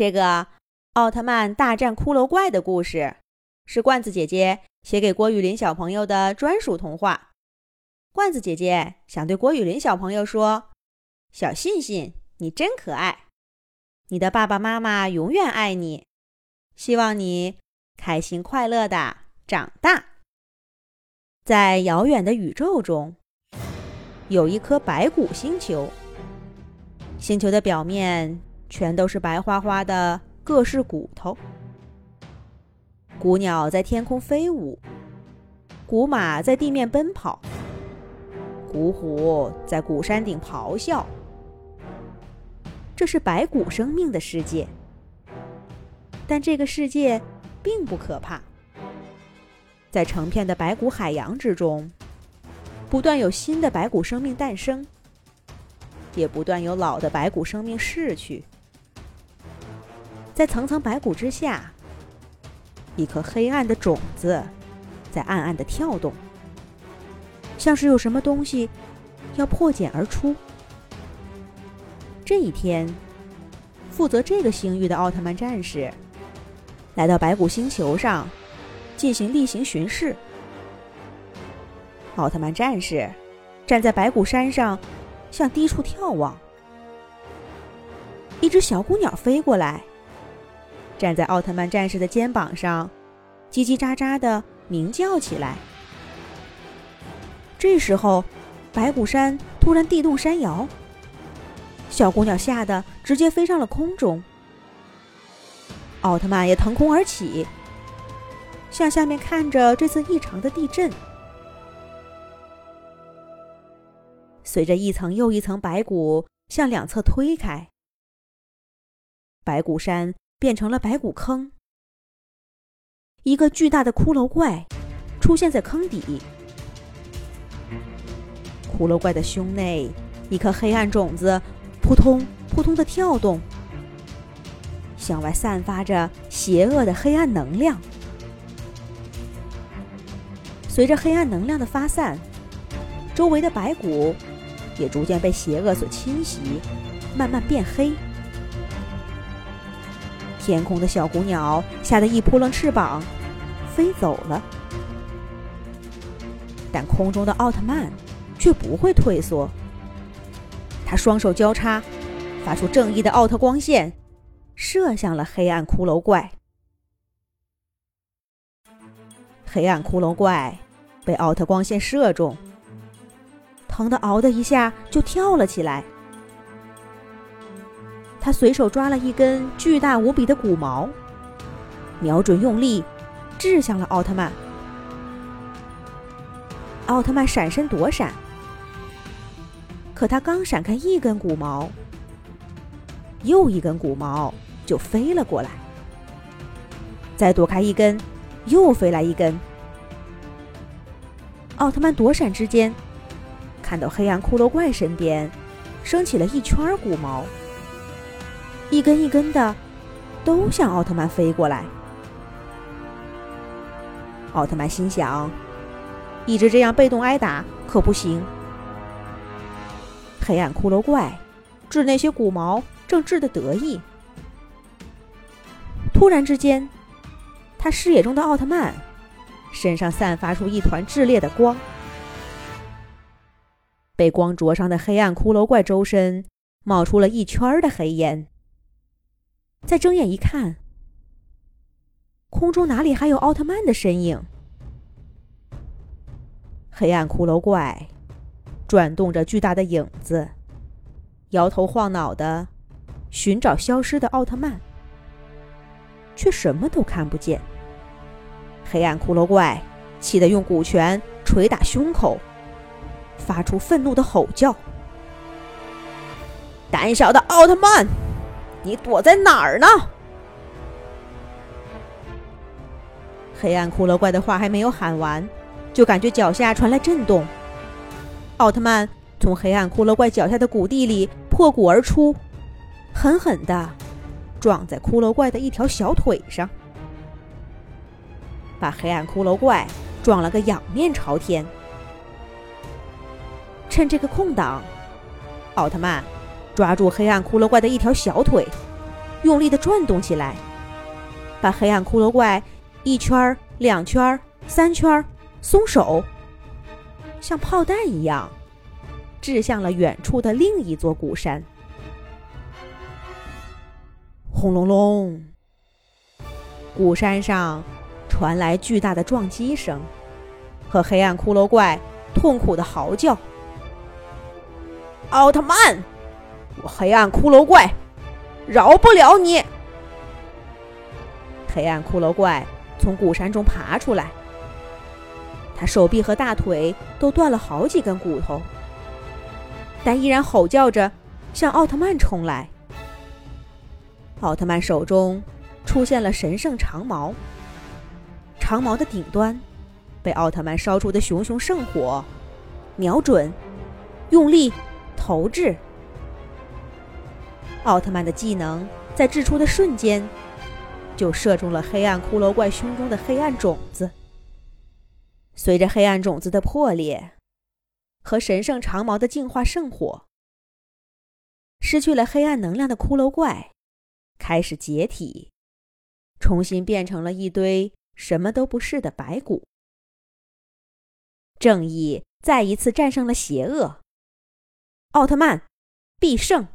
这个《奥特曼大战骷髅怪》的故事，是罐子姐姐写给郭雨林小朋友的专属童话。罐子姐姐想对郭雨林小朋友说：“小信信，你真可爱，你的爸爸妈妈永远爱你，希望你开心快乐的长大。”在遥远的宇宙中，有一颗白骨星球，星球的表面。全都是白花花的各式骨头。古鸟在天空飞舞，古马在地面奔跑，古虎在古山顶咆哮。这是白骨生命的世界，但这个世界并不可怕。在成片的白骨海洋之中，不断有新的白骨生命诞生，也不断有老的白骨生命逝去。在层层白骨之下，一颗黑暗的种子在暗暗的跳动，像是有什么东西要破茧而出。这一天，负责这个星域的奥特曼战士来到白骨星球上进行例行巡视。奥特曼战士站在白骨山上，向低处眺望。一只小姑鸟飞过来。站在奥特曼战士的肩膀上，叽叽喳喳的鸣叫起来。这时候，白骨山突然地动山摇，小姑娘吓得直接飞上了空中。奥特曼也腾空而起，向下面看着这次异常的地震。随着一层又一层白骨向两侧推开，白骨山。变成了白骨坑，一个巨大的骷髅怪出现在坑底。骷髅怪的胸内，一颗黑暗种子扑通扑通的跳动，向外散发着邪恶的黑暗能量。随着黑暗能量的发散，周围的白骨也逐渐被邪恶所侵袭，慢慢变黑。天空的小姑鸟吓得一扑棱翅膀，飞走了。但空中的奥特曼却不会退缩，他双手交叉，发出正义的奥特光线，射向了黑暗骷髅怪。黑暗骷髅怪被奥特光线射中，疼得嗷的一下就跳了起来。他随手抓了一根巨大无比的骨毛，瞄准用力，掷向了奥特曼。奥特曼闪身躲闪，可他刚闪开一根骨毛，又一根骨毛就飞了过来。再躲开一根，又飞来一根。奥特曼躲闪之间，看到黑暗骷髅怪身边升起了一圈骨毛。一根一根的，都向奥特曼飞过来。奥特曼心想：一直这样被动挨打可不行。黑暗骷髅怪治那些骨毛正治得得意，突然之间，他视野中的奥特曼身上散发出一团炽烈的光，被光灼伤的黑暗骷髅怪周身冒出了一圈的黑烟。再睁眼一看，空中哪里还有奥特曼的身影？黑暗骷髅怪转动着巨大的影子，摇头晃脑的寻找消失的奥特曼，却什么都看不见。黑暗骷髅怪气得用骨拳捶打胸口，发出愤怒的吼叫：“胆小的奥特曼！”你躲在哪儿呢？黑暗骷髅怪的话还没有喊完，就感觉脚下传来震动。奥特曼从黑暗骷髅怪脚下的谷地里破骨而出，狠狠的撞在骷髅怪的一条小腿上，把黑暗骷髅怪撞了个仰面朝天。趁这个空档，奥特曼。抓住黑暗骷髅怪的一条小腿，用力的转动起来，把黑暗骷髅怪一圈、两圈、三圈松手，像炮弹一样，掷向了远处的另一座古山。轰隆隆，古山上传来巨大的撞击声和黑暗骷髅怪痛苦的嚎叫。奥特曼，黑暗骷髅怪！饶不了你！黑暗骷髅怪从古山中爬出来，他手臂和大腿都断了好几根骨头，但依然吼叫着向奥特曼冲来。奥特曼手中出现了神圣长矛，长矛的顶端被奥特曼烧出的熊熊圣火瞄准，用力投掷。奥特曼的技能在掷出的瞬间，就射中了黑暗骷髅怪胸中的黑暗种子。随着黑暗种子的破裂和神圣长矛的净化圣火，失去了黑暗能量的骷髅怪开始解体，重新变成了一堆什么都不是的白骨。正义再一次战胜了邪恶，奥特曼必胜！